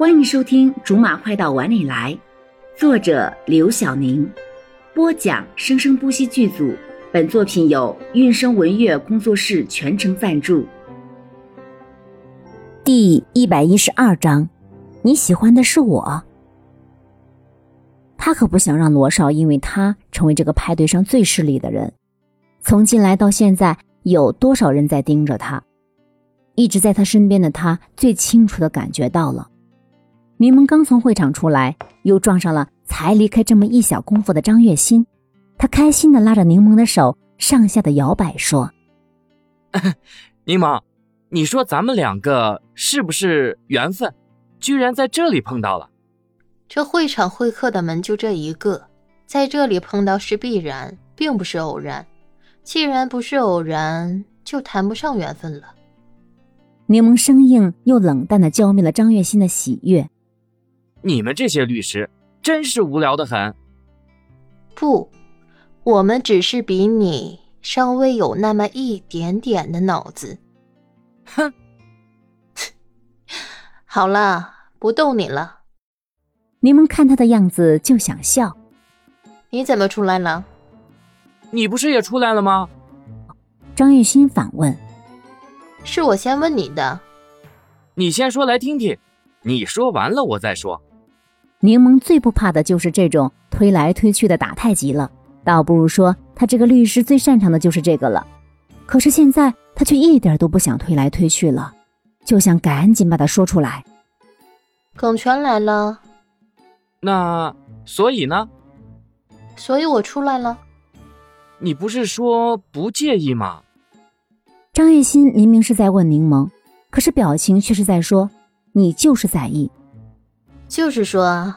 欢迎收听《竹马快到碗里来》，作者刘晓宁，播讲生生不息剧组。本作品由韵声文乐工作室全程赞助。第一百一十二章，你喜欢的是我。他可不想让罗少因为他成为这个派对上最势利的人。从进来到现在，有多少人在盯着他？一直在他身边的他，最清楚的感觉到了。柠檬刚从会场出来，又撞上了才离开这么一小功夫的张月心。他开心的拉着柠檬的手，上下的摇摆，说：“ 柠檬，你说咱们两个是不是缘分？居然在这里碰到了。这会场会客的门就这一个，在这里碰到是必然，并不是偶然。既然不是偶然，就谈不上缘分了。”柠檬生硬又冷淡的浇灭了张月心的喜悦。你们这些律师真是无聊的很。不，我们只是比你稍微有那么一点点的脑子。哼，好了，不逗你了。柠檬看他的样子就想笑。你怎么出来了？你不是也出来了吗？张玉新反问。是我先问你的。你先说来听听。你说完了，我再说。柠檬最不怕的就是这种推来推去的打太极了，倒不如说他这个律师最擅长的就是这个了。可是现在他却一点都不想推来推去了，就想赶紧把它说出来。耿泉来了，那所以呢？所以我出来了。你不是说不介意吗？张月心明明是在问柠檬，可是表情却是在说：“你就是在意。”就是说，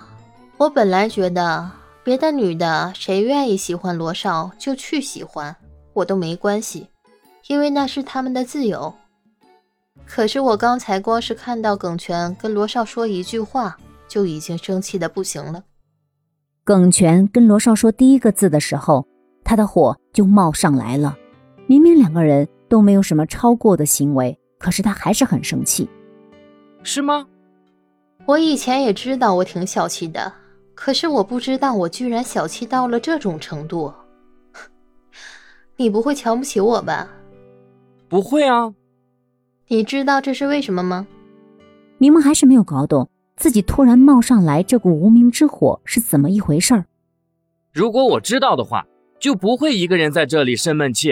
我本来觉得别的女的谁愿意喜欢罗少就去喜欢，我都没关系，因为那是他们的自由。可是我刚才光是看到耿泉跟罗少说一句话，就已经生气的不行了。耿泉跟罗少说第一个字的时候，他的火就冒上来了。明明两个人都没有什么超过的行为，可是他还是很生气，是吗？我以前也知道我挺小气的，可是我不知道我居然小气到了这种程度。你不会瞧不起我吧？不会啊。你知道这是为什么吗？明明还是没有搞懂自己突然冒上来这股无名之火是怎么一回事儿。如果我知道的话，就不会一个人在这里生闷气，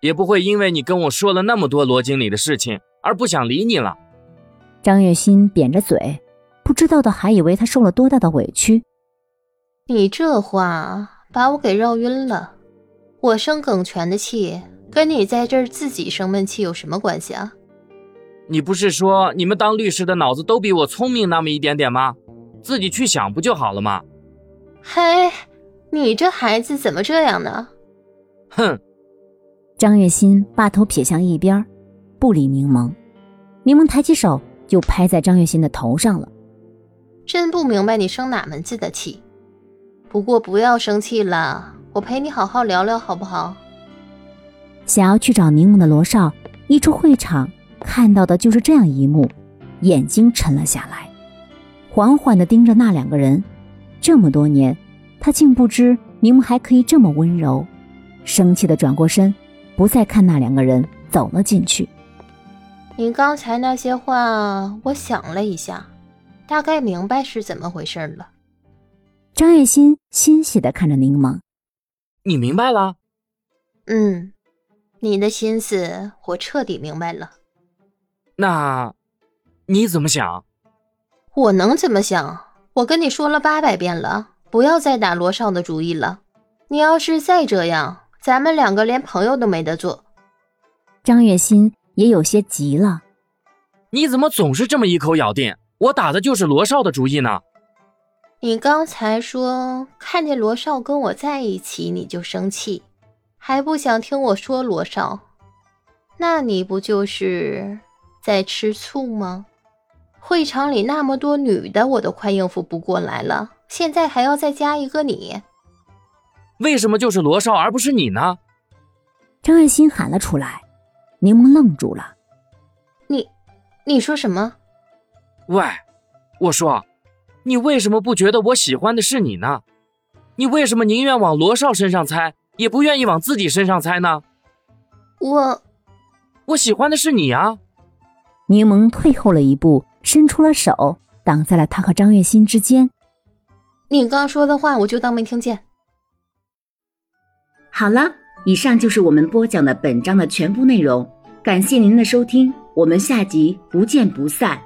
也不会因为你跟我说了那么多罗经理的事情而不想理你了。张月心扁着嘴。不知道的还以为他受了多大的委屈。你这话把我给绕晕了。我生耿泉的气，跟你在这儿自己生闷气有什么关系啊？你不是说你们当律师的脑子都比我聪明那么一点点吗？自己去想不就好了吗？嘿，你这孩子怎么这样呢？哼！张月心把头撇向一边，不理柠檬。柠檬抬起手就拍在张月心的头上了。真不明白你生哪门子的气，不过不要生气了，我陪你好好聊聊好不好？想要去找柠檬的罗少一出会场，看到的就是这样一幕，眼睛沉了下来，缓缓地盯着那两个人。这么多年，他竟不知柠檬还可以这么温柔。生气的转过身，不再看那两个人，走了进去。你刚才那些话，我想了一下。大概明白是怎么回事了。张月心欣喜的看着柠檬，你明白了？嗯，你的心思我彻底明白了。那你怎么想？我能怎么想？我跟你说了八百遍了，不要再打罗少的主意了。你要是再这样，咱们两个连朋友都没得做。张月心也有些急了。你怎么总是这么一口咬定？我打的就是罗少的主意呢。你刚才说看见罗少跟我在一起你就生气，还不想听我说罗少，那你不就是在吃醋吗？会场里那么多女的，我都快应付不过来了，现在还要再加一个你。为什么就是罗少而不是你呢？张爱心喊了出来，柠檬愣住了。你，你说什么？喂，我说，你为什么不觉得我喜欢的是你呢？你为什么宁愿往罗少身上猜，也不愿意往自己身上猜呢？我，我喜欢的是你啊！柠檬退后了一步，伸出了手，挡在了他和张月心之间。你刚说的话，我就当没听见。好了，以上就是我们播讲的本章的全部内容，感谢您的收听，我们下集不见不散。